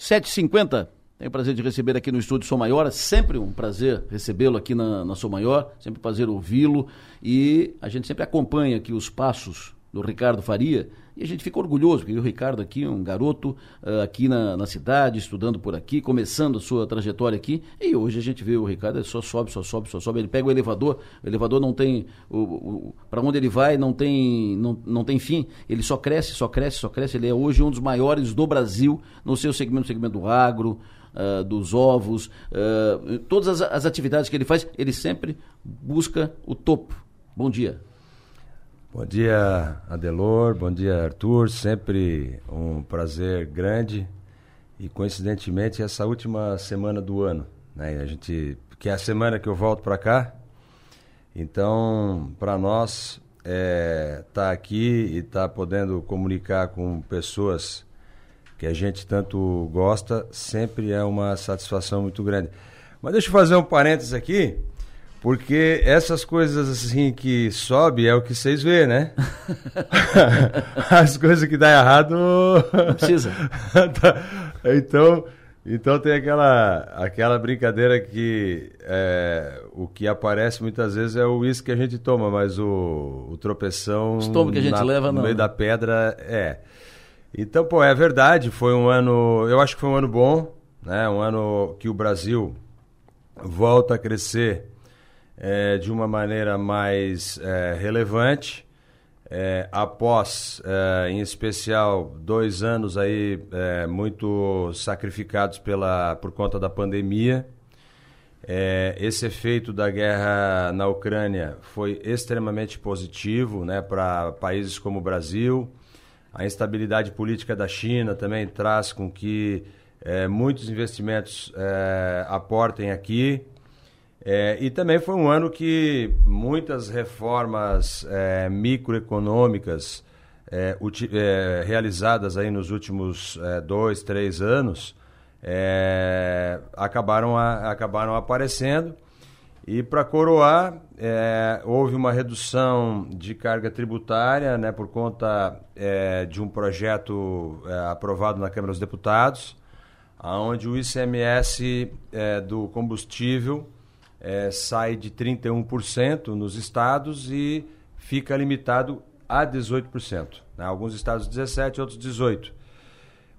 7h50. Tenho o prazer de receber aqui no estúdio Som Maior. É sempre um prazer recebê-lo aqui na, na Som Maior. Sempre um prazer ouvi-lo. E a gente sempre acompanha aqui os passos do Ricardo Faria. E a gente fica orgulhoso, porque o Ricardo aqui um garoto uh, aqui na, na, cidade, estudando por aqui, começando a sua trajetória aqui. E hoje a gente vê o Ricardo, só sobe, só sobe, só sobe. Ele pega o elevador, o elevador não tem. Para onde ele vai não tem, não, não tem fim. Ele só cresce, só cresce, só cresce. Ele é hoje um dos maiores do Brasil no seu segmento, no segmento do agro. Uh, dos ovos, uh, todas as, as atividades que ele faz, ele sempre busca o topo. Bom dia. Bom dia, Adelor. Bom dia, Arthur. Sempre um prazer grande. E coincidentemente essa última semana do ano, né? A gente que é a semana que eu volto para cá. Então, para nós é, tá aqui e tá podendo comunicar com pessoas que a gente tanto gosta, sempre é uma satisfação muito grande. Mas deixa eu fazer um parênteses aqui. Porque essas coisas assim que sobe é o que vocês vê, né? As coisas que dá errado. Não precisa. Tá. então, então tem aquela, aquela brincadeira que é, o que aparece muitas vezes é o uísque que a gente toma, mas o, o tropeção. O estômago que a gente na, leva no não. meio da pedra é. Então, pô, é verdade, foi um ano. Eu acho que foi um ano bom, né? Um ano que o Brasil volta a crescer é, de uma maneira mais é, relevante. É, após, é, em especial, dois anos aí é, muito sacrificados pela, por conta da pandemia, é, esse efeito da guerra na Ucrânia foi extremamente positivo né, para países como o Brasil. A instabilidade política da China também traz com que muitos investimentos aportem aqui. É, e também foi um ano que muitas reformas é, microeconômicas é, é realizadas aí nos últimos é, dois, três anos é, acabaram, a, acabaram aparecendo. E para coroar, houve uma redução de carga tributária né, por conta de um projeto aprovado na Câmara dos Deputados, onde o ICMS do combustível é, sai de 31% nos estados e fica limitado a 18%. Né? Alguns estados 17%, outros 18%.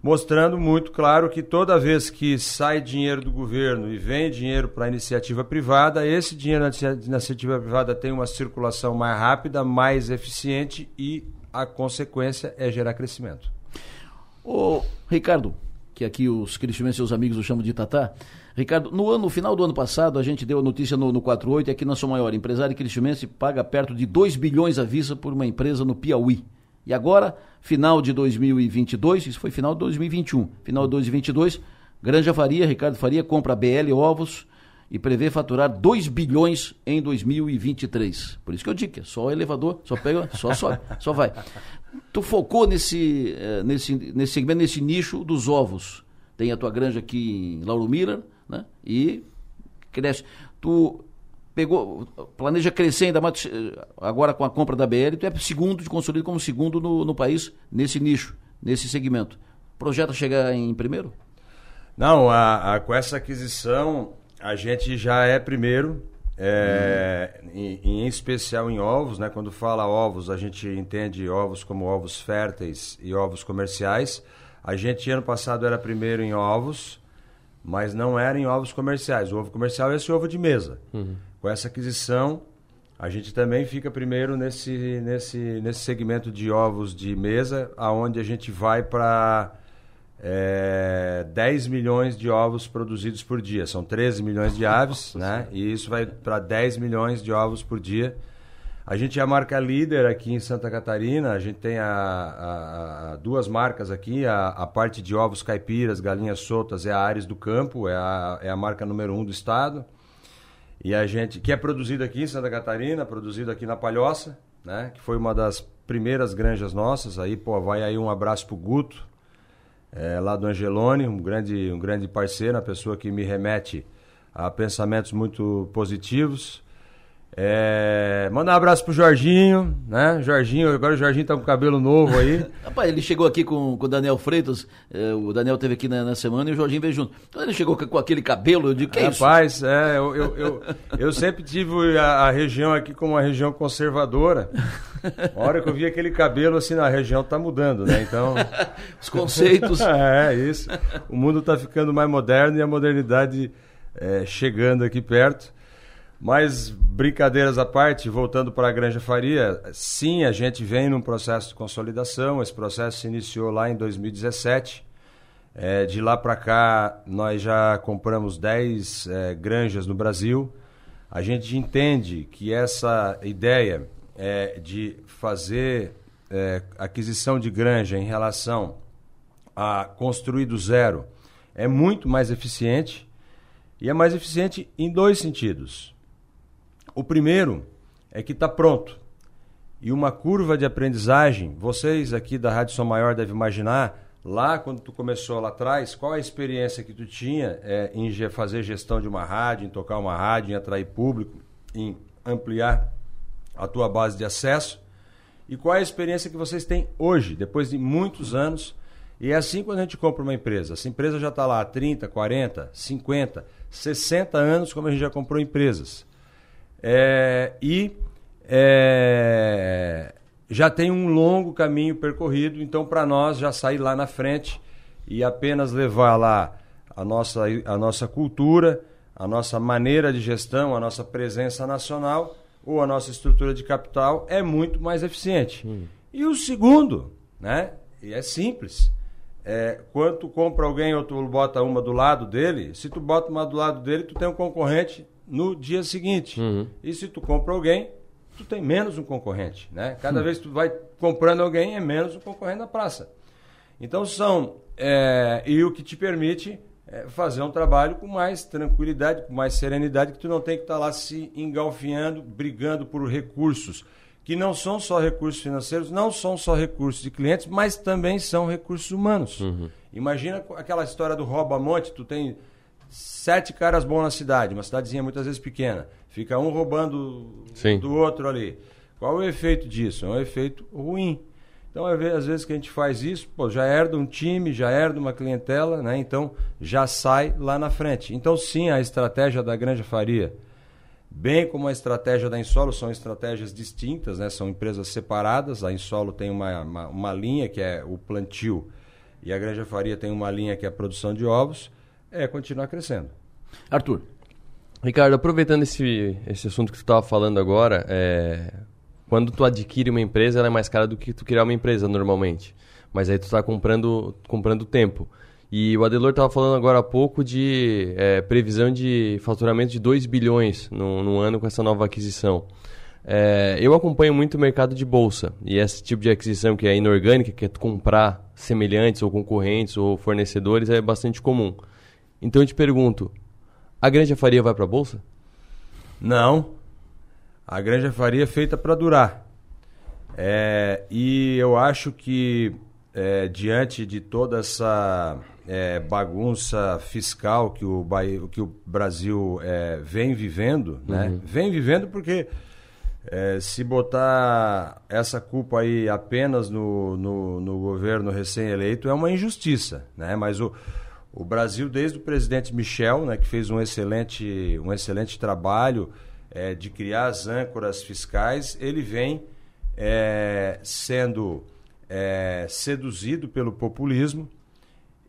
Mostrando muito claro que toda vez que sai dinheiro do governo e vem dinheiro para a iniciativa privada, esse dinheiro na iniciativa privada tem uma circulação mais rápida, mais eficiente e a consequência é gerar crescimento. Ô, Ricardo, que aqui os cristianos e seus amigos o chamam de Tatá, Ricardo, no, ano, no final do ano passado, a gente deu a notícia no, no 48 e aqui na sua maior, empresário cristimense paga perto de 2 bilhões à vista por uma empresa no Piauí. E agora, final de 2022, isso foi final de 2021, final de 2022, Granja Faria, Ricardo Faria, compra BL Ovos e prevê faturar 2 bilhões em 2023. Por isso que eu digo que é só elevador, só pega, só sobe, só vai. Tu focou nesse, eh, nesse, nesse segmento, nesse nicho dos ovos. Tem a tua granja aqui em Lauro Miller, né? E cresce. Tu pegou, planeja crescer ainda mais agora com a compra da BL, tu é segundo, de consolidado como segundo no, no país nesse nicho, nesse segmento. Projeta chegar em primeiro? Não, a, a, com essa aquisição a gente já é primeiro, é, hum. em, em, especial em ovos, né? Quando fala ovos, a gente entende ovos como ovos férteis e ovos comerciais. A gente ano passado era primeiro em ovos, mas não era em ovos comerciais. O ovo comercial é esse ovo de mesa. Uhum. Com essa aquisição, a gente também fica primeiro nesse, nesse, nesse segmento de ovos de mesa, aonde a gente vai para é, 10 milhões de ovos produzidos por dia. São 13 milhões de aves, né? E isso vai para 10 milhões de ovos por dia. A gente é a marca líder aqui em Santa Catarina. A gente tem a, a, a duas marcas aqui. A, a, parte de ovos caipiras, galinhas soltas é a Ares do Campo, é a, é a marca número um do estado. E a gente, que é produzido aqui em Santa Catarina, produzido aqui na Palhoça, né? Que foi uma das primeiras granjas nossas. Aí, pô, vai aí um abraço pro Guto, é, lá do Angelone, um grande, um grande parceiro, uma pessoa que me remete a pensamentos muito positivos. É, mandar um abraço pro Jorginho, né? Jorginho, agora o Jorginho tá com cabelo novo aí. Rapaz, ele chegou aqui com, com o Daniel Freitas, é, o Daniel teve aqui na, na, semana e o Jorginho veio junto. Então ele chegou com, com aquele cabelo, eu digo, que é Rapaz, isso? é, eu, eu, eu, eu, sempre tive a, a, região aqui como uma região conservadora. A hora que eu vi aquele cabelo, assim, na região tá mudando, né? Então... Os conceitos... é, isso. O mundo tá ficando mais moderno e a modernidade é, chegando aqui perto. Mas, brincadeiras à parte, voltando para a Granja Faria, sim, a gente vem num processo de consolidação. Esse processo se iniciou lá em 2017. É, de lá para cá, nós já compramos 10 é, granjas no Brasil. A gente entende que essa ideia é, de fazer é, aquisição de granja em relação a construir do zero é muito mais eficiente. E é mais eficiente em dois sentidos. O primeiro é que está pronto. E uma curva de aprendizagem, vocês aqui da Rádio Som Maior devem imaginar, lá quando tu começou lá atrás, qual a experiência que tu tinha é, em fazer gestão de uma rádio, em tocar uma rádio, em atrair público, em ampliar a tua base de acesso, e qual a experiência que vocês têm hoje, depois de muitos anos. E é assim quando a gente compra uma empresa. Essa empresa já está lá há 30, 40, 50, 60 anos, como a gente já comprou empresas. É, e é, já tem um longo caminho percorrido, então para nós já sair lá na frente e apenas levar lá a nossa, a nossa cultura, a nossa maneira de gestão, a nossa presença nacional ou a nossa estrutura de capital é muito mais eficiente. Hum. E o segundo, né, e é simples, é, quando tu compra alguém ou tu bota uma do lado dele, se tu bota uma do lado dele, tu tem um concorrente no dia seguinte. Uhum. E se tu compra alguém, tu tem menos um concorrente, né? Cada uhum. vez que tu vai comprando alguém, é menos um concorrente na praça. Então são... É, e o que te permite é fazer um trabalho com mais tranquilidade, com mais serenidade, que tu não tem que estar tá lá se engalfinhando, brigando por recursos, que não são só recursos financeiros, não são só recursos de clientes, mas também são recursos humanos. Uhum. Imagina aquela história do rouba-monte, tu tem sete caras bons na cidade, uma cidadezinha muitas vezes pequena, fica um roubando Sim. do outro ali. Qual é o efeito disso? É um efeito ruim. Então, às vezes que a gente faz isso, pô, já herda um time, já herda uma clientela, né? Então, já sai lá na frente. Então, sim, a estratégia da Granja Faria, bem como a estratégia da Insolo, são estratégias distintas, né? São empresas separadas. A Insolo tem uma, uma, uma linha que é o plantio e a Granja Faria tem uma linha que é a produção de ovos é continuar crescendo. Arthur. Ricardo, aproveitando esse, esse assunto que tu estava falando agora, é, quando tu adquire uma empresa, ela é mais cara do que tu criar uma empresa normalmente. Mas aí tu está comprando, comprando tempo. E o Adelor estava falando agora há pouco de é, previsão de faturamento de 2 bilhões no, no ano com essa nova aquisição. É, eu acompanho muito o mercado de bolsa e esse tipo de aquisição que é inorgânica, que é comprar semelhantes ou concorrentes ou fornecedores, é bastante comum. Então eu te pergunto, a Granja Faria vai para a bolsa? Não. A Granja Faria é feita para durar. É, e eu acho que é, diante de toda essa é, bagunça fiscal que o, Bahia, que o Brasil é, vem vivendo, né? uhum. Vem vivendo porque é, se botar essa culpa aí apenas no, no, no governo recém-eleito é uma injustiça, né? Mas o, o Brasil, desde o presidente Michel, né, que fez um excelente, um excelente trabalho é, de criar as âncoras fiscais, ele vem é, sendo é, seduzido pelo populismo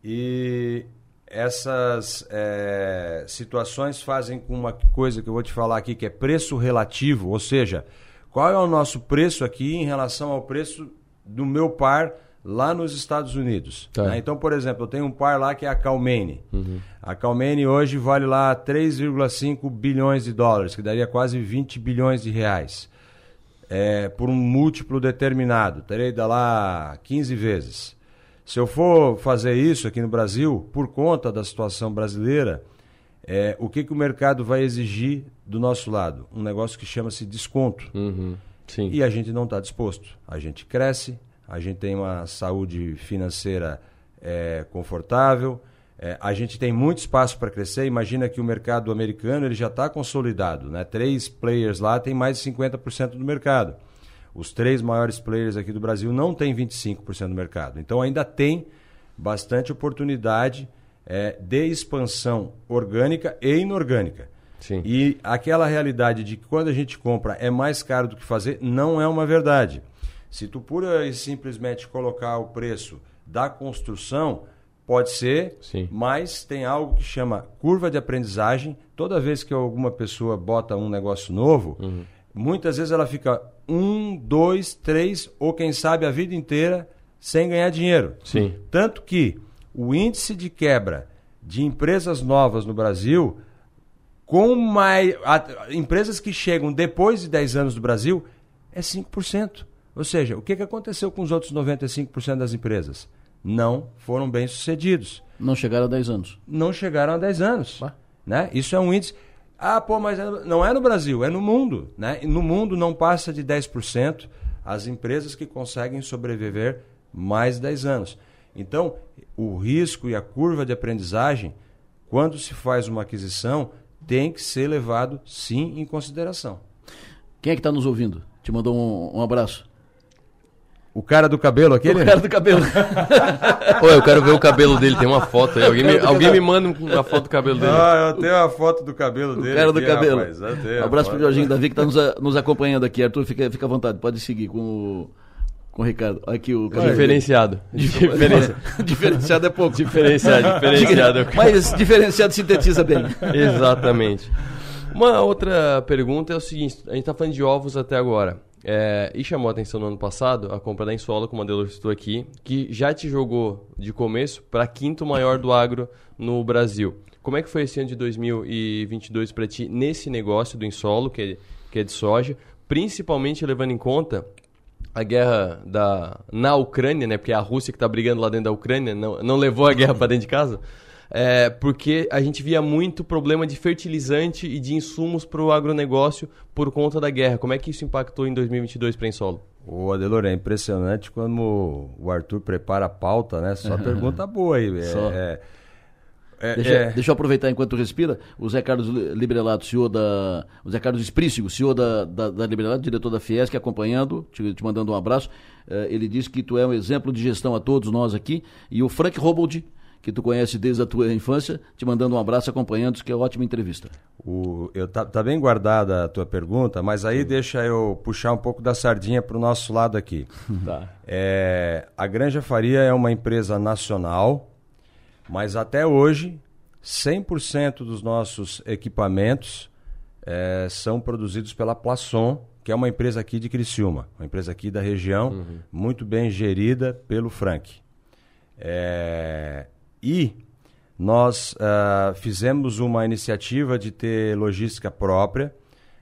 e essas é, situações fazem com uma coisa que eu vou te falar aqui, que é preço relativo, ou seja, qual é o nosso preço aqui em relação ao preço do meu par lá nos Estados Unidos. Tá. Né? Então, por exemplo, eu tenho um par lá que é a Calmene. Uhum. A Calmene hoje vale lá 3,5 bilhões de dólares, que daria quase 20 bilhões de reais. É, por um múltiplo determinado, terei da lá 15 vezes. Se eu for fazer isso aqui no Brasil, por conta da situação brasileira, é, o que, que o mercado vai exigir do nosso lado? Um negócio que chama-se desconto. Uhum. E a gente não está disposto. A gente cresce, a gente tem uma saúde financeira é, confortável, É, a gente tem muito espaço para crescer. Imagina que o mercado americano ele já está consolidado. Né? Três players lá têm mais de 50% do mercado. Os três maiores players aqui do Brasil não têm 25% do mercado. Então ainda tem bastante oportunidade é, de expansão orgânica e inorgânica. Sim. E aquela realidade de que quando a gente compra é mais caro do que fazer, não é uma verdade. Se tu pura e simplesmente colocar o preço da construção, pode ser, Sim. mas tem algo que chama curva de aprendizagem. Toda vez que alguma pessoa bota um negócio novo, Uhum. muitas vezes ela fica um, dois, três, ou quem sabe a vida inteira sem ganhar dinheiro. Sim. Tanto que o índice de quebra de empresas novas no Brasil, com mais, a- empresas que chegam depois de 10 anos do Brasil, é 5%. Ou seja, o que, que aconteceu com os outros 95% das empresas? Não foram bem sucedidos. Não chegaram a 10 anos. Não chegaram a 10 anos. Bah. Né? Isso é um índice. Ah, pô, mas é não é no Brasil, é no mundo. Né? E no mundo não passa de 10% as empresas que conseguem sobreviver mais 10 anos. Então, o risco e a curva de aprendizagem, quando se faz uma aquisição, tem que ser levado sim em consideração. Quem é que está nos ouvindo? Te mandou um, um abraço. O cara do cabelo aquele? O cara do cabelo. Pô, eu quero ver o cabelo dele, tem uma foto aí. Alguém me, alguém me manda uma foto do cabelo dele. Ah, eu tenho a foto do cabelo O dele. cara do aqui, cabelo. rapaz. Um abraço pro Jorginho Davi que está nos, a- nos acompanhando aqui. Arthur, fica, fica à vontade, pode seguir com o, com o Ricardo. Aqui o cabelo. Diferenciado. Diferenciado é pouco. Diferenciado, diferenciado. Mas diferenciado sintetiza bem. Exatamente. Uma outra pergunta é o seguinte: a gente está falando de ovos até agora. É, e chamou a atenção no ano passado a compra da Insola, como a Delor citou aqui, que já te jogou de começo para quinto maior do agro no Brasil. Como é que foi esse ano de 2022 para ti nesse negócio do Insolo, que é, que é de soja, principalmente levando em conta a guerra da, na Ucrânia, né? Porque é a Rússia que está brigando lá dentro da Ucrânia não, não levou a guerra para dentro de casa. É, porque a gente via muito problema de fertilizante e de insumos para o agronegócio por conta da guerra. Como é que isso impactou em 2022 para Insolo? Ô, Adelor, é impressionante como o Arthur prepara a pauta, né? Só pergunta boa aí. É, Só. é- é- Deixa, é- deixa eu aproveitar enquanto tu respira. O Zé Carlos Li- Librelato, CEO da. O Zé Carlos Esprícigo, CEO da, da, da Librelato, diretor da Fiesc, acompanhando, te, te mandando um abraço. Eh, ele disse que tu é um exemplo de gestão a todos nós aqui. E o Frank Robold, que tu conhece desde a tua infância, te mandando um abraço, acompanhando, que é ótima entrevista. o- eu, tá, tá bem guardada a tua pergunta, mas aí deixa eu puxar um pouco da sardinha para o nosso lado aqui. Tá. É, a Granja Faria é uma empresa nacional, mas até hoje 100% dos nossos equipamentos é, são produzidos pela Plasson, que é uma empresa aqui de Criciúma, uma empresa aqui da região, muito bem gerida pelo Frank. É, e nós ah, fizemos uma iniciativa de ter logística própria.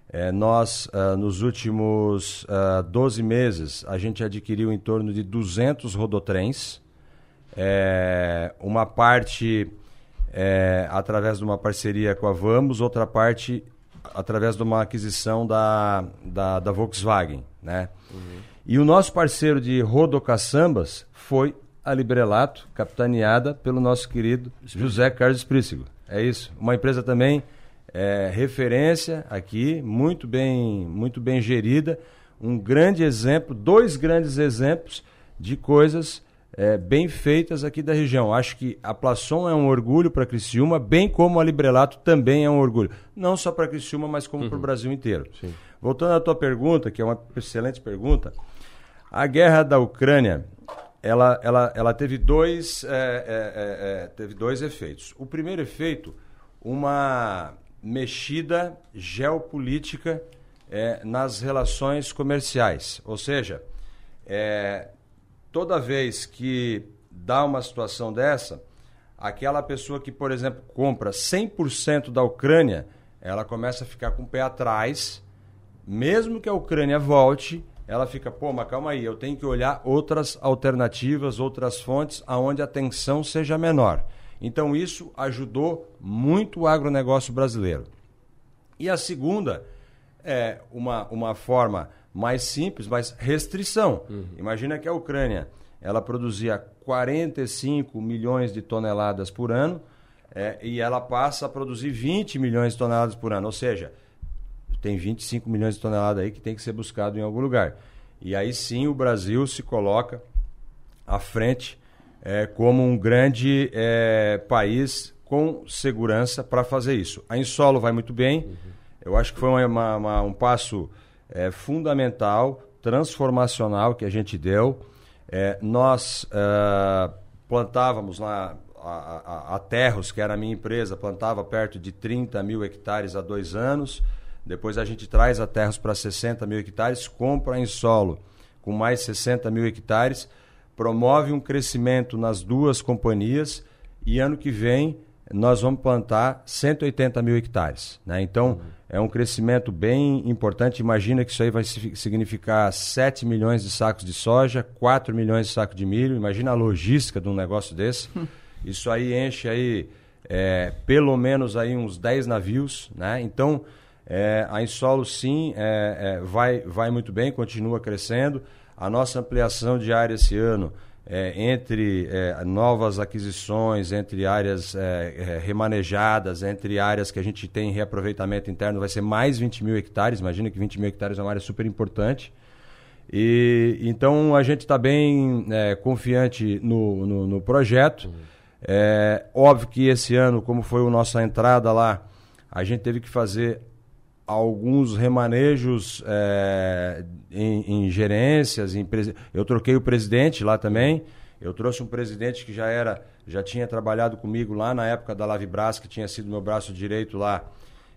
É, nós, ah, nos últimos ah, 12 meses, a gente adquiriu em torno de 200 rodotrens. É, uma parte é, através de uma parceria com a Vamos, outra parte através de uma aquisição da, da, da Volkswagen. Né? E o nosso parceiro de rodocaçambas foi a Librelato, capitaneada pelo nosso querido José Carlos Prícigo. É isso. Uma empresa também é, referência aqui, muito bem, muito bem gerida. Um grande exemplo, dois grandes exemplos de coisas é, bem feitas aqui da região. Acho que a Plasson é um orgulho para Criciúma, bem como a Librelato também é um orgulho. Não só para Criciúma, mas como para o Brasil inteiro. Voltando à tua pergunta, que é uma excelente pergunta, a guerra da Ucrânia, ela, ela, ela teve, dois, é, é, é, é, teve dois efeitos. O primeiro efeito, uma mexida geopolítica é, nas relações comerciais. Ou seja, toda vez que dá uma situação dessa, aquela pessoa que, por exemplo, compra 100% da Ucrânia, ela começa a ficar com o pé atrás, mesmo que a Ucrânia volte, ela fica, pô, mas calma aí, eu tenho que olhar outras alternativas, outras fontes, aonde a tensão seja menor. Então isso ajudou muito o agronegócio brasileiro. E a segunda é uma, uma forma mais simples, mas restrição. Imagina que a Ucrânia ela produzia 45 milhões de toneladas por ano é, e ela passa a produzir 20 milhões de toneladas por ano. Ou seja, tem 25 milhões de toneladas aí que tem que ser buscado em algum lugar. E aí sim o Brasil se coloca à frente é, como um grande é, país com segurança para fazer isso. A Insolo vai muito bem. Uhum. Eu acho que foi uma, uma, um passo é, fundamental, transformacional que a gente deu. É, nós uh, plantávamos lá a, a, a, Terros, que era a minha empresa, plantava perto de 30 mil hectares há dois anos. Depois a gente traz a Terros para 60 mil hectares, compra em solo com mais 60 mil hectares, promove um crescimento nas duas companhias e ano que vem nós vamos plantar 180 mil hectares. Né? Então, uhum. é um crescimento bem importante. Imagina que isso aí vai significar 7 milhões de sacos de soja, 4 milhões de sacos de milho. Imagina a logística de um negócio desse. Isso aí enche aí é, pelo menos aí uns 10 navios. Né? Então, é, a Insolo, sim, é, é, vai, vai muito bem, continua crescendo. A nossa ampliação de área esse ano é, entre é, novas aquisições, entre áreas é, remanejadas, entre áreas que a gente tem reaproveitamento interno, vai ser mais 20 mil hectares. Imagina que 20 mil hectares é uma área super importante. E, então a gente está bem confiante no, no, no projeto. Uhum. É, óbvio que esse ano, como foi a nossa entrada lá, a gente teve que fazer alguns remanejos é, em, em, gerências. Em eu troquei o presidente lá também. Eu trouxe um presidente que já era, já tinha trabalhado comigo lá na época da Lavibras, que tinha sido meu braço direito lá.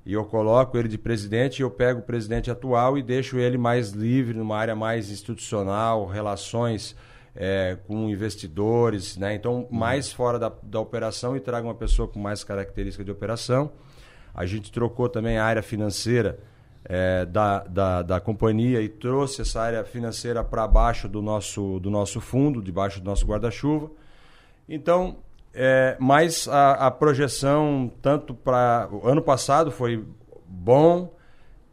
E eu coloco ele de presidente e eu pego o presidente atual e deixo ele mais livre numa área mais institucional, relações é, com investidores, né? Então, mais fora da, da operação e trago uma pessoa com mais características de operação. A gente trocou também a área financeira é, da, da, da, companhia e trouxe essa área financeira para baixo do nosso, do nosso fundo, debaixo do nosso guarda-chuva. Então, é, mas a, a projeção, tanto para. O ano passado foi bom,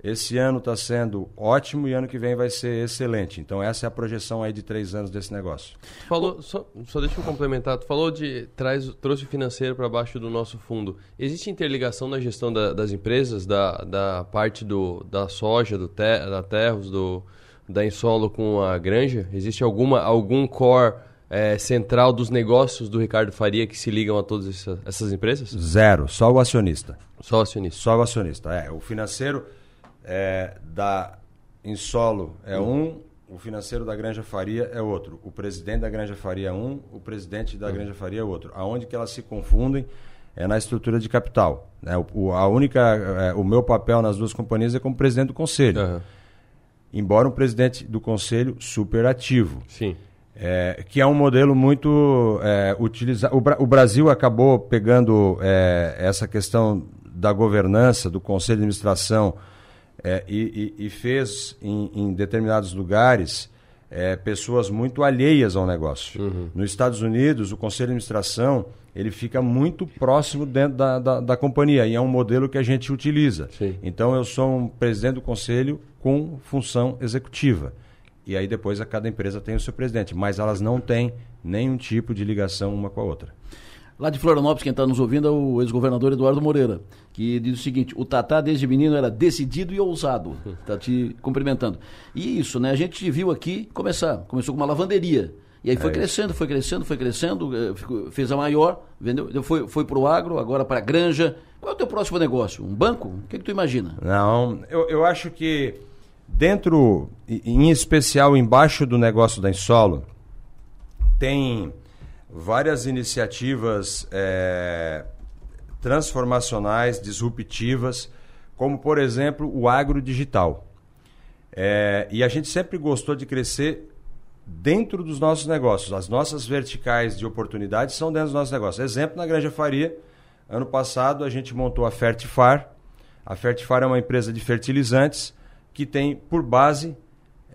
esse ano está sendo ótimo e ano que vem vai ser excelente. Então essa é a projeção aí de três anos desse negócio. Falou, só, só deixa eu complementar. Tu falou de traz, trouxe financeiro para baixo do nosso fundo. Existe interligação na gestão da, das empresas, da, da parte do, da soja, do te, da terras, do da Insolo com a Granja? Existe alguma algum core é, central dos negócios do Ricardo Faria que se ligam a todas essa, essas empresas? Zero, só o acionista. Só o acionista. Só o acionista. É, o financeiro é, da Insolo é um, o financeiro da Granja Faria é outro, o presidente da Granja Faria é um, o presidente da Granja Faria é outro. Aonde que elas se confundem é na estrutura de capital. Né? O, a única, é, o meu papel nas duas companhias é como presidente do conselho. Uhum. Embora um presidente do conselho super ativo. Sim. É, que é um modelo muito é, utilizado. O, o, Brasil acabou pegando é, essa questão da governança, do conselho de administração, é, e, e, e, fez em, em determinados lugares é, pessoas muito alheias ao negócio. Uhum. Nos Estados Unidos, o conselho de administração ele fica muito próximo dentro da, da, da companhia e é um modelo que a gente utiliza. Sim. Então eu sou um presidente do conselho com função executiva. E aí depois a cada empresa tem o seu presidente, mas elas não têm nenhum tipo de ligação uma com a outra. Lá de Florianópolis, quem está nos ouvindo é o ex-governador Eduardo Moreira, que diz o seguinte: o Tatá, desde menino, era decidido e ousado. Está te cumprimentando. E isso, né? A gente viu aqui começar. Começou com uma lavanderia. E aí foi é crescendo, foi crescendo, foi crescendo, eh, fez a maior, vendeu, foi, foi para o agro, agora para a granja. Qual é o teu próximo negócio? Um banco? O que, que tu imagina? Não, eu, eu acho que dentro, em especial embaixo do negócio da Insolo, tem várias iniciativas é, transformacionais, disruptivas, como, por exemplo, o agro digital. É, e a gente sempre gostou de crescer dentro dos nossos negócios. As nossas verticais de oportunidades são dentro dos nossos negócios. Exemplo, na Granja Faria, ano passado a gente montou a Fertifar. A Fertifar é uma empresa de fertilizantes que tem por base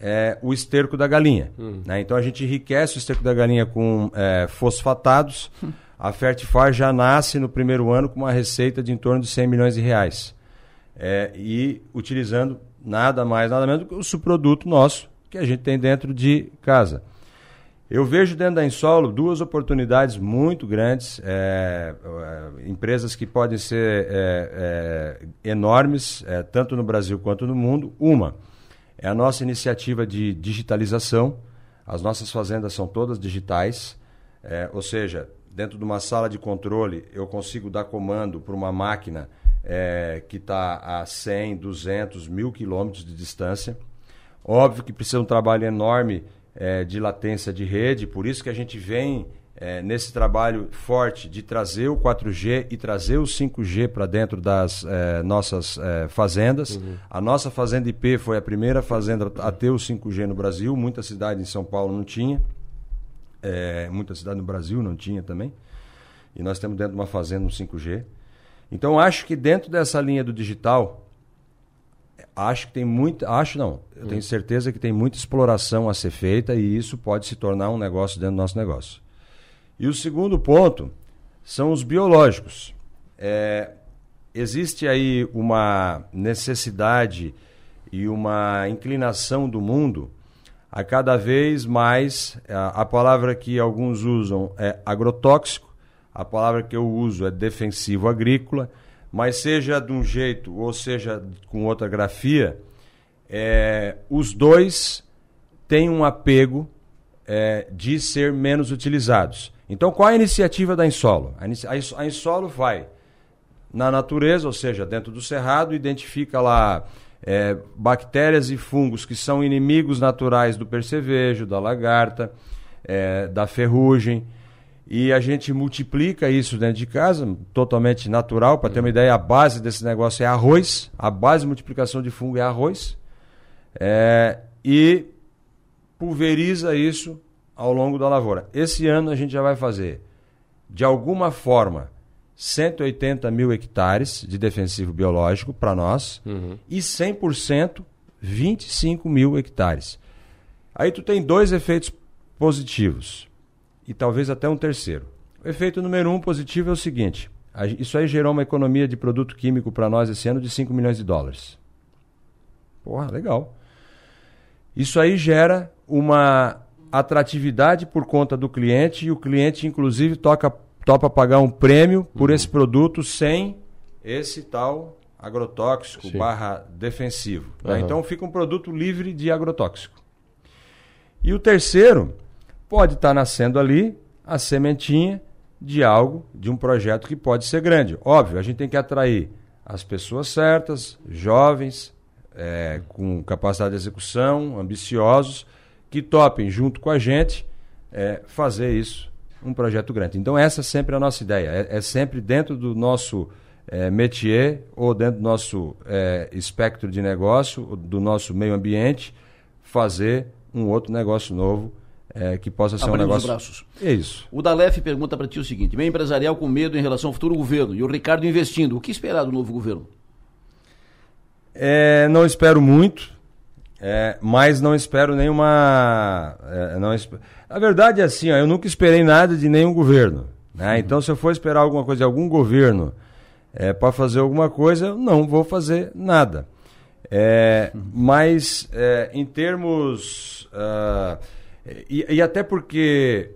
é, o esterco da galinha. Hum. Né? Então a gente enriquece o esterco da galinha com é, fosfatados. A Fertifar já nasce no primeiro ano com uma receita de em torno de 100 milhões de reais. É, e utilizando nada mais, nada menos do que o subproduto nosso que a gente tem dentro de casa. Eu vejo dentro da Insolo duas oportunidades muito grandes, é, é, empresas que podem ser é, é enormes, é, tanto no Brasil quanto no mundo. Uma é a nossa iniciativa de digitalização. As nossas fazendas são todas digitais, é, ou seja, dentro de uma sala de controle eu consigo dar comando para uma máquina que está a 100, 200, mil quilômetros de distância. Óbvio que precisa um trabalho enorme é, de latência de rede, por isso que a gente vem é, nesse trabalho forte de trazer o 4G e trazer o 5G para dentro das é, nossas é, fazendas. Uhum. A nossa fazenda IP foi a primeira fazenda a ter o 5G no Brasil, muita cidade em São Paulo não tinha, é, muita cidade no Brasil não tinha também. E nós temos dentro de uma fazenda um 5G. Então acho que dentro dessa linha do digital, acho que tem muita. Acho não. Eu hum. tenho certeza que tem muita exploração a ser feita e isso pode se tornar um negócio dentro do nosso negócio. E o segundo ponto são os biológicos. É, existe aí uma necessidade e uma inclinação do mundo a cada vez mais. A, a palavra que alguns usam é agrotóxico, a palavra que eu uso é defensivo agrícola mas seja de um jeito ou seja com outra grafia, é, os dois têm um apego é, de ser menos utilizados. Então, qual a iniciativa da Insolo? A, Insolo vai na natureza, ou seja, dentro do cerrado, identifica lá é, bactérias e fungos que são inimigos naturais do percevejo, da lagarta, é, da ferrugem, e a gente multiplica isso dentro de casa, totalmente natural. Para ter uma ideia, a base desse negócio é arroz. A base de multiplicação de fungo é arroz. É, e pulveriza isso ao longo da lavoura. Esse ano a gente já vai fazer, de alguma forma, 180 mil hectares de defensivo biológico para nós uhum. e 100%, 25 mil hectares. Aí tu tem dois efeitos positivos e talvez até um terceiro. O efeito número um positivo é o seguinte: isso aí gerou uma economia de produto químico para nós esse ano de 5 milhões de dólares. Porra, legal. Isso aí gera uma atratividade por conta do cliente e o cliente, inclusive, toca, topa pagar um prêmio por uhum. esse produto sem esse tal agrotóxico Sim. barra defensivo. Uhum. Então fica um produto livre de agrotóxico. E o terceiro pode estar tá nascendo ali a sementinha de algo, de um projeto que pode ser grande. Óbvio, a gente tem que atrair as pessoas certas, jovens, é, com capacidade de execução, ambiciosos, que topem junto com a gente é, fazer isso um projeto grande. Então essa é sempre a nossa ideia, é, é sempre dentro do nosso é, métier ou dentro do nosso é, espectro de negócio, do nosso meio ambiente, fazer um outro negócio novo é, que possa ser Abrimos um negócio. Os braços. É isso. O Dalef pergunta para ti o seguinte: meio empresarial com medo em relação ao futuro governo e o Ricardo investindo. O que esperar do novo governo? É, não espero muito, é, mas não espero nenhuma. É, não esp... A verdade é assim: ó, eu nunca esperei nada de nenhum governo. Né? Uhum. Então, se eu for esperar alguma coisa de algum governo é, para fazer alguma coisa, eu não vou fazer nada. É, uhum. Mas, é, em termos. Uh, e, e até porque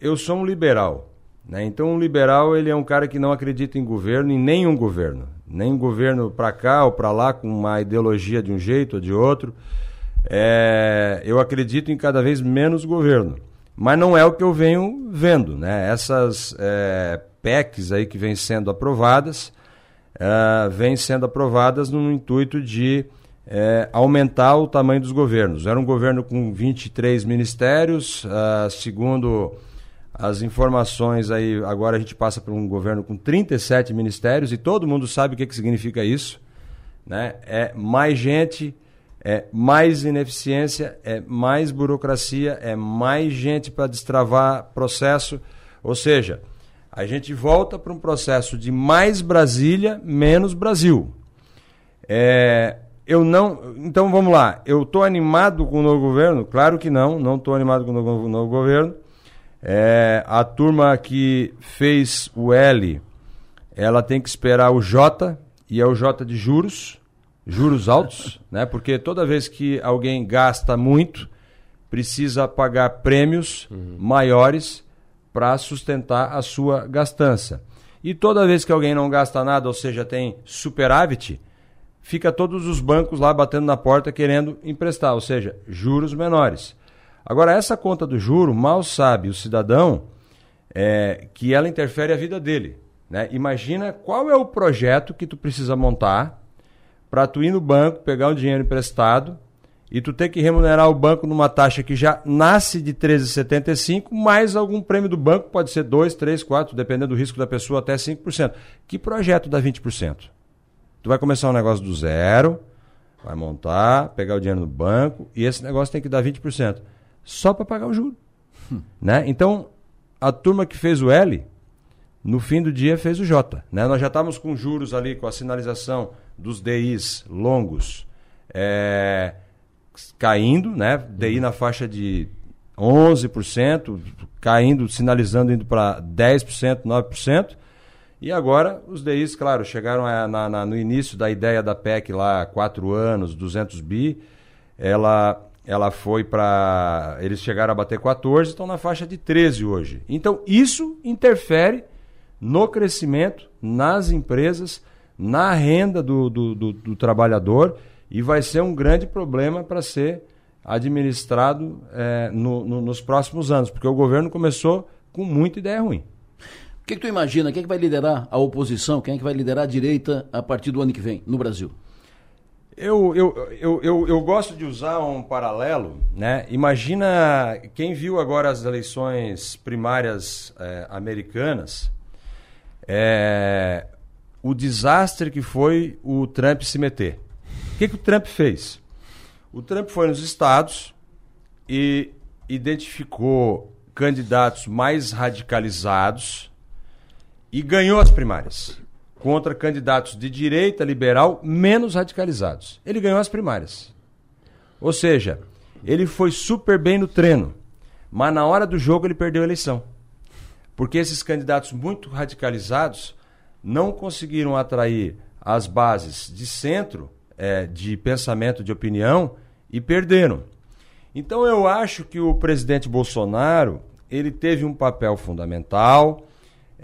eu sou um liberal. Né? Então, um liberal ele é um cara que não acredita em governo, em nenhum governo. Nem governo para cá ou para lá, com uma ideologia de um jeito ou de outro. É, eu acredito em cada vez menos governo. Mas não é o que eu venho vendo. Né? Essas é, PECs aí que vêm sendo aprovadas, é, vêm sendo aprovadas no intuito de é, aumentar o tamanho dos governos. Era um governo com 23 ministérios, uh, segundo as informações aí, agora a gente passa por um governo com 37 ministérios e todo mundo sabe o que, que significa isso. Né? É mais gente, é mais ineficiência, é mais burocracia, é mais gente para destravar processo. Ou seja, a gente volta para um processo de mais Brasília, menos Brasil. É, eu não. Então vamos lá. Eu estou animado com o novo governo? Claro que não, não estou animado com o novo, novo governo. É, a turma que fez o L, ela tem que esperar o J, e é o J de juros, juros altos, né? Porque toda vez que alguém gasta muito, precisa pagar prêmios uhum. maiores para sustentar a sua gastança. E toda vez que alguém não gasta nada, ou seja, tem superávit, fica todos os bancos lá batendo na porta querendo emprestar, ou seja, juros menores. Agora, essa conta do juro, mal sabe o cidadão é, que ela interfere a vida dele. Né? Imagina qual é o projeto que tu precisa montar para tu ir no banco, pegar um dinheiro emprestado e tu ter que remunerar o banco numa taxa que já nasce de 13,75, mais algum prêmio do banco, pode ser 2, 3, 4, dependendo do risco da pessoa, até 5%. Que projeto dá 20%? Tu vai começar um negócio do zero, vai montar, pegar o dinheiro no banco, e esse negócio tem que dar 20%. Só para pagar o juro. Hum. Né? Então, a turma que fez o L, no fim do dia fez o J. Né? Nós já estávamos com juros ali, com a sinalização dos DIs longos é, caindo, né? DI na faixa de 11%, caindo, sinalizando indo para 10%, 9%. E agora os DIs, claro, chegaram a, na, na, no início da ideia da PEC lá, 4 anos, 200 bi, ela ela foi para. Eles chegaram a bater 14, estão na faixa de 13 hoje. Então, isso interfere no crescimento, nas empresas, na renda do, do, do, do trabalhador e vai ser um grande problema para ser administrado é, no, no, nos próximos anos, porque o governo começou com muita ideia ruim. O que, que tu imagina? Quem é que vai liderar a oposição? Quem é que vai liderar a direita a partir do ano que vem no Brasil? Eu, eu, eu, eu, eu gosto de usar um paralelo, né? Imagina quem viu agora as eleições primárias é, americanas, é, o desastre que foi o Trump se meter. O que, que o Trump fez? O Trump foi nos estados e identificou candidatos mais radicalizados e ganhou as primárias contra candidatos de direita liberal menos radicalizados. Ele ganhou as primárias. Ou seja, ele foi super bem no treino, mas na hora do jogo ele perdeu a eleição. Porque esses candidatos muito radicalizados não conseguiram atrair as bases de centro, é, de pensamento, de opinião e perderam. Então eu acho que o presidente Bolsonaro ele teve um papel fundamental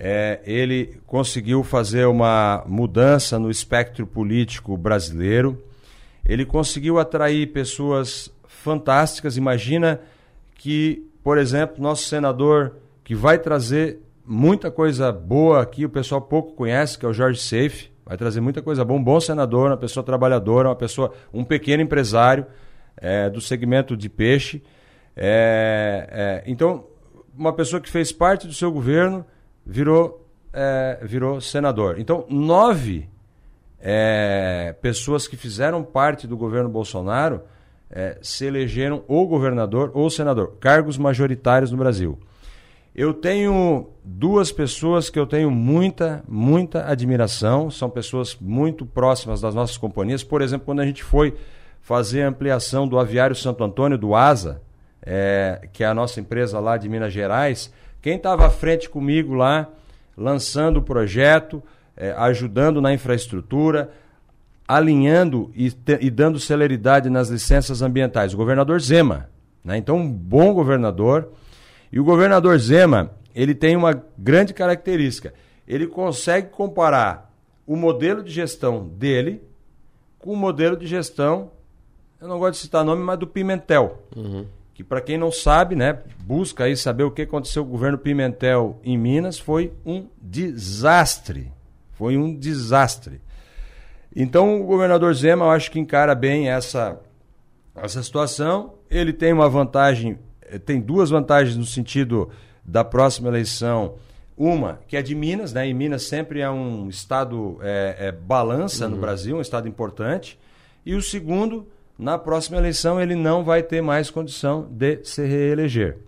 é, ele conseguiu fazer uma mudança no espectro político brasileiro. Ele conseguiu atrair pessoas fantásticas. Imagina que, por exemplo, nosso senador, que vai trazer muita coisa boa aqui, o pessoal pouco conhece, que é o Jorge Seife, vai trazer muita coisa boa, um bom senador, uma pessoa trabalhadora, uma pessoa, um pequeno empresário é, do segmento de peixe. É, é, então, uma pessoa que fez parte do seu governo virou, é, virou senador. Então, nove é, pessoas que fizeram parte do governo Bolsonaro é, se elegeram ou governador ou senador, cargos majoritários no Brasil. Eu tenho duas pessoas que eu tenho muita, muita admiração, são pessoas muito próximas das nossas companhias. Por exemplo, quando a gente foi fazer a ampliação do Aviário Santo Antônio, do ASA, é, que é a nossa empresa lá de Minas Gerais, quem estava à frente comigo lá, lançando o projeto, é, ajudando na infraestrutura, alinhando e, te, e, dando celeridade nas licenças ambientais? O governador Zema. Né? Então, um bom governador. E o governador Zema, ele tem uma grande característica. Ele consegue comparar o modelo de gestão dele com o modelo de gestão, eu não gosto de citar nome, mas do Pimentel. Uhum que para quem não sabe, né, busca aí saber o que aconteceu com o governo Pimentel em Minas, foi um desastre. Foi um desastre. Então o governador Zema, eu acho que encara bem essa, essa situação. Ele tem uma vantagem, eh, tem duas vantagens no sentido da próxima eleição. Uma, que é de Minas, né? E Minas sempre é um estado é, é balança uhum. no Brasil, um estado importante. E o segundo, na próxima eleição ele não vai ter mais condição de se reeleger.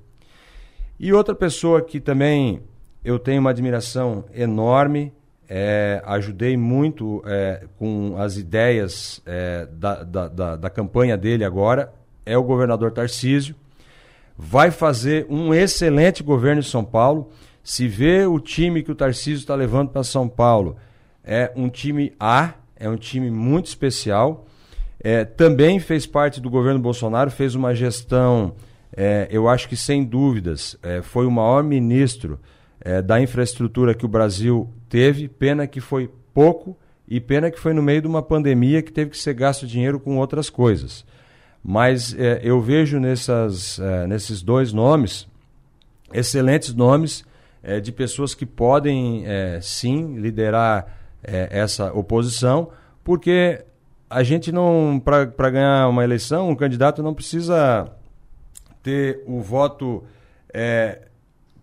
E outra pessoa que também eu tenho uma admiração enorme, é, ajudei muito é, com as ideias é, da, da, da, da, campanha dele agora, é o governador Tarcísio. Vai fazer um excelente governo em São Paulo. Se vê o time que o Tarcísio está levando para São Paulo, é um time A, é um time muito especial. É, também fez parte do governo Bolsonaro, fez uma gestão é, eu acho que sem dúvidas é, foi o maior ministro é, da infraestrutura que o Brasil teve. Pena que foi pouco e pena que foi no meio de uma pandemia que teve que ser gasto dinheiro com outras coisas. Mas é, eu vejo nessas, é, nesses dois nomes excelentes nomes de pessoas que podem sim liderar essa oposição, porque a gente não, para ganhar uma eleição, um candidato não precisa ter o voto é,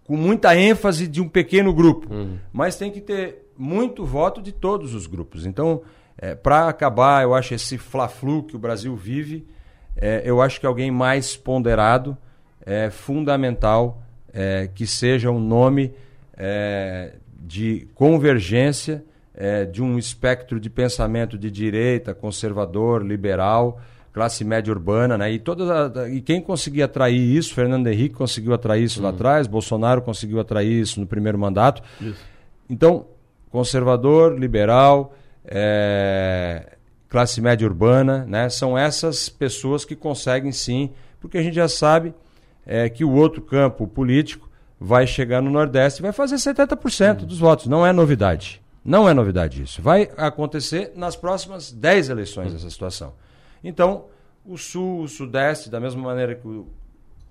com muita ênfase de um pequeno grupo, uhum. mas tem que ter muito voto de todos os grupos. Então, é, para acabar, eu acho esse fla-flu que o Brasil vive, é, eu acho que alguém mais ponderado é fundamental é, que seja um nome é, de convergência é, de um espectro de pensamento de direita, conservador, liberal, classe média urbana, né? E, toda, e quem conseguia atrair isso, Fernando Henrique conseguiu atrair isso lá uhum. atrás, Bolsonaro conseguiu atrair isso no primeiro mandato. Isso. Então, conservador, liberal, é, classe média urbana, né? São essas pessoas que conseguem sim, porque a gente já sabe é, que o outro campo político vai chegar no Nordeste e vai fazer 70% uhum. dos votos. Não é novidade. Não é novidade isso. Vai acontecer nas próximas 10 eleições essa situação. Então, o Sul, o Sudeste, da mesma maneira que o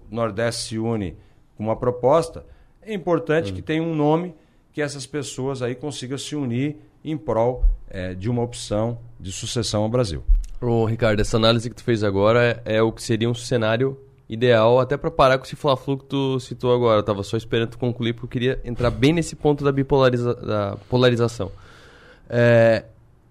Nordeste se une com uma proposta, é importante que tenha um nome que essas pessoas aí consigam se unir em prol é, de uma opção de sucessão ao Brasil. Ô, Ricardo, essa análise que tu fez agora é, é o que seria um cenário ideal, até para parar com esse fla-flu que tu citou agora. Eu tava só esperando tu concluir, porque eu queria entrar bem nesse ponto da bipolariza da polarização. É,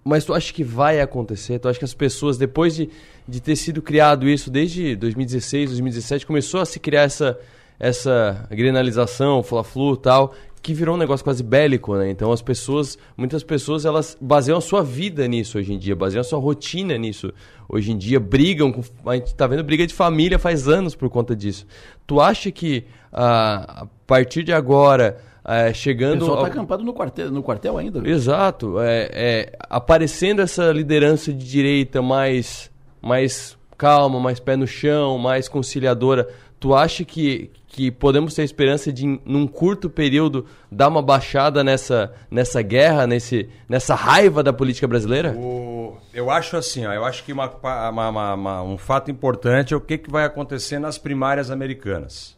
mas tu acha que vai acontecer? Tu acha que as pessoas, depois de, de ter sido criado isso desde 2016, 2017, começou a se criar essa, essa grenalização, fla-flu tal, que virou um negócio quase bélico, né? Então as pessoas, muitas pessoas, elas baseiam a sua vida nisso hoje em dia, baseiam a sua rotina nisso. Hoje em dia brigam, com, a gente tá vendo briga de família faz anos por conta disso. Tu acha que ah, a partir de agora, é, chegando. O pessoal está ao... acampado no quartel, no quartel ainda. Exato. É, é, aparecendo essa liderança de direita mais, mais calma, mais pé no chão, mais conciliadora. Tu acha que, que podemos ter esperança de, num curto período, dar uma baixada nessa, nessa guerra, nesse, nessa raiva da política brasileira? O, eu acho assim, ó, eu acho que uma, uma, uma, um fato importante é o que, que vai acontecer nas primárias americanas.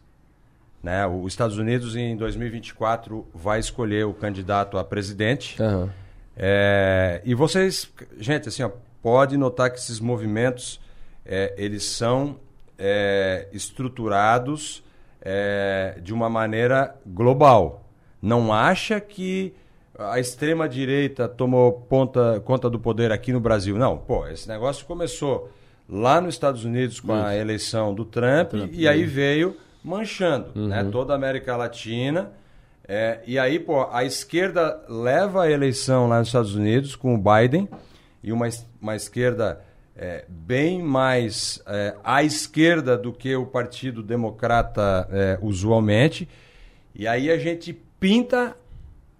Né? Os Estados Unidos, em 2024, vai escolher o candidato a presidente. Uhum. É, e vocês, gente, assim, ó, pode notar que esses movimentos, é, eles são é, estruturados é, de uma maneira global. Não acha que a extrema direita tomou ponta, conta do poder aqui no Brasil. Não, pô, esse negócio começou lá nos Estados Unidos com Isso. a eleição do Trump, Trump e aí veio manchando né, uhum. né, toda a América Latina. É, e aí, pô, a esquerda leva a eleição lá nos Estados Unidos com o Biden e uma, uma esquerda é, bem mais é, à esquerda do que o Partido Democrata é, usualmente. E aí a gente pinta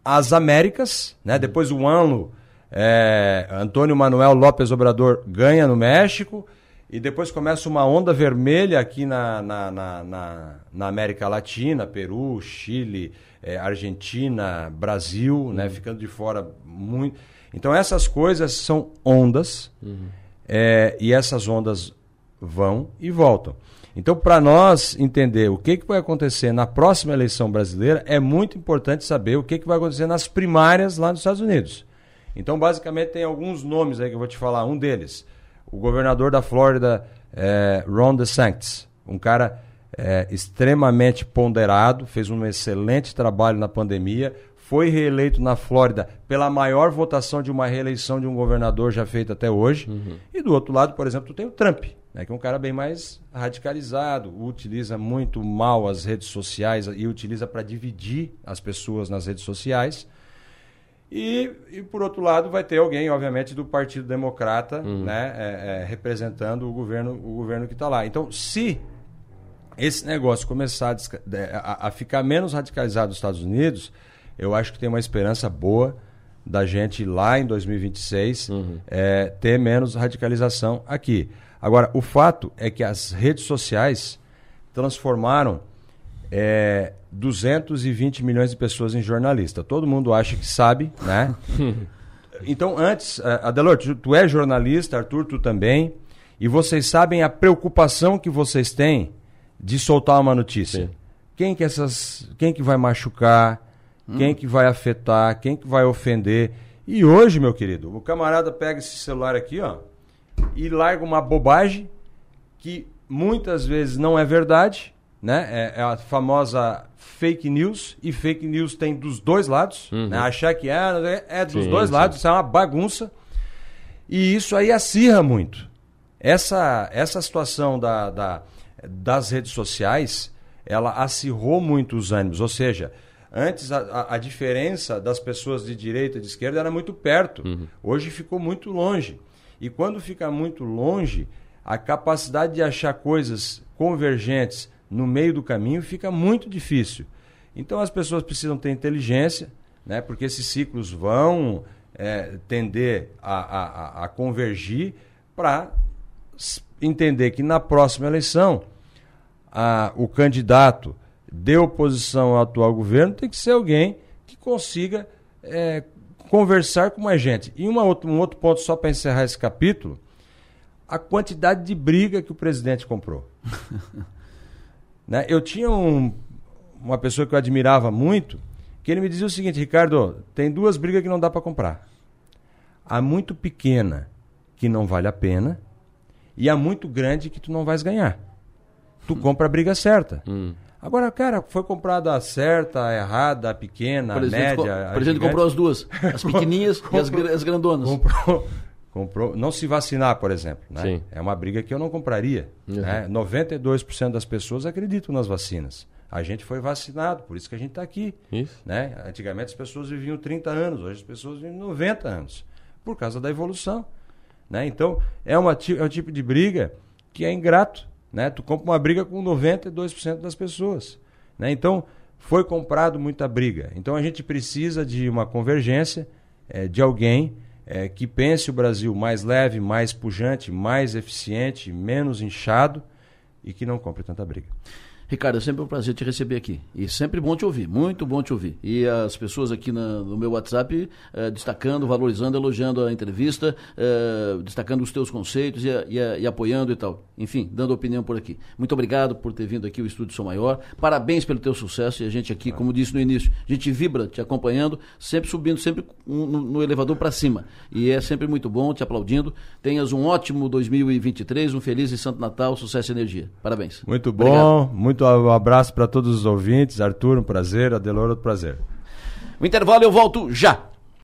as Américas, né? Depois o ano é, Antônio Manuel López Obrador ganha no México e depois começa uma onda vermelha aqui na, na, na, na, na América Latina, Peru, Chile, é, Argentina, Brasil, né? uhum. né? Ficando de fora muito. Então essas coisas são ondas. Uhum é, e essas ondas vão e voltam. Então, para nós entender o que, que vai acontecer na próxima eleição brasileira, é muito importante saber o que, que vai acontecer nas primárias lá nos Estados Unidos. Então, basicamente, tem alguns nomes aí que eu vou te falar. Um deles, o governador da Flórida, é, Ron DeSantis, um cara é, extremamente ponderado, fez um excelente trabalho na pandemia, foi reeleito na Flórida pela maior votação de uma reeleição de um governador já feita até hoje. Uhum. E do outro lado, por exemplo, tu tem o Trump, né, que é um cara bem mais radicalizado, utiliza muito mal as redes sociais e utiliza para dividir as pessoas nas redes sociais. E, e, por outro lado, vai ter alguém, obviamente, do Partido Democrata, uhum. né, é, é, representando o governo, o governo que está lá. Então, se esse negócio começar a, a, a ficar menos radicalizado nos Estados Unidos, eu acho que tem uma esperança boa da gente lá em 2026 uhum. é, ter menos radicalização aqui. Agora, o fato é que as redes sociais transformaram é, 220 milhões de pessoas em jornalista. Todo mundo acha que sabe, né? então, antes, é, Adelor, tu, tu é jornalista, Arthur, tu também, e vocês sabem a preocupação que vocês têm de soltar uma notícia. Sim. Quem que essas, quem que vai machucar, hum. quem que vai afetar, quem que vai ofender. E hoje, meu querido, o camarada pega esse celular aqui, ó, e larga uma bobagem que muitas vezes não é verdade, né? É, é, a famosa fake news, e fake news tem dos dois lados, uhum. né? Achar que é, é dos sim, dois sim. lados, isso é uma bagunça. E isso aí acirra muito. Essa, essa situação da, da, das redes sociais, ela acirrou muito os ânimos, ou seja, Antes a, a, diferença das pessoas de direita e de esquerda era muito perto. Uhum. Hoje ficou muito longe. E quando fica muito longe, a capacidade de achar coisas convergentes no meio do caminho fica muito difícil. Então as pessoas precisam ter inteligência, né, porque esses ciclos vão é, tender a, a, a convergir para entender que na próxima eleição a, o candidato de oposição ao atual governo tem que ser alguém que consiga é, conversar com mais gente. E uma outra, um outro ponto, só para encerrar esse capítulo, a quantidade de briga que o presidente comprou. né? Eu tinha um, uma pessoa que eu admirava muito, que ele me dizia o seguinte, Ricardo, tem duas brigas que não dá para comprar. A muito pequena, que não vale a pena, e a muito grande, que tu não vais ganhar. Tu hum. compra a briga certa. Hum. Agora, cara, foi comprada a certa, a errada, a pequena, a média. O presidente comprou as duas, as pequenininhas comprou, e as, as grandonas. Comprou, comprou, não se vacinar, por exemplo. Né? Sim. É uma briga que eu não compraria. Uhum. Né? 92% das pessoas acreditam nas vacinas. A gente foi vacinado, por isso que a gente está aqui. Isso. Né? Antigamente as pessoas viviam 30 anos, hoje as pessoas vivem 90 anos, por causa da evolução. Né? Então, é, uma, é um tipo de briga que é ingrato. Né? Tu compra uma briga com 92% das pessoas. Né? Então, foi comprado muita briga. Então, a gente precisa de uma convergência, é, de alguém é, que pense o Brasil mais leve, mais pujante, mais eficiente, menos inchado e que não compre tanta briga. Ricardo, é sempre um prazer te receber aqui. E sempre bom te ouvir, muito bom te ouvir. E as pessoas aqui na, no meu WhatsApp eh, destacando, valorizando, elogiando a entrevista, eh, destacando os teus conceitos e, e, e, apoiando e tal. Enfim, dando opinião por aqui. Muito obrigado por ter vindo aqui ao Estúdio Sou Maior. Parabéns pelo teu sucesso. E a gente aqui, como disse no início, a gente vibra te acompanhando, sempre subindo, sempre no, no elevador para cima. E é sempre muito bom, te aplaudindo. Tenhas um ótimo 2023, um feliz e santo Natal, sucesso e energia. Parabéns. Muito bom, obrigado. muito muito um abraço para todos os ouvintes. Arthur, um prazer. Adeloro, um prazer. O intervalo eu volto já.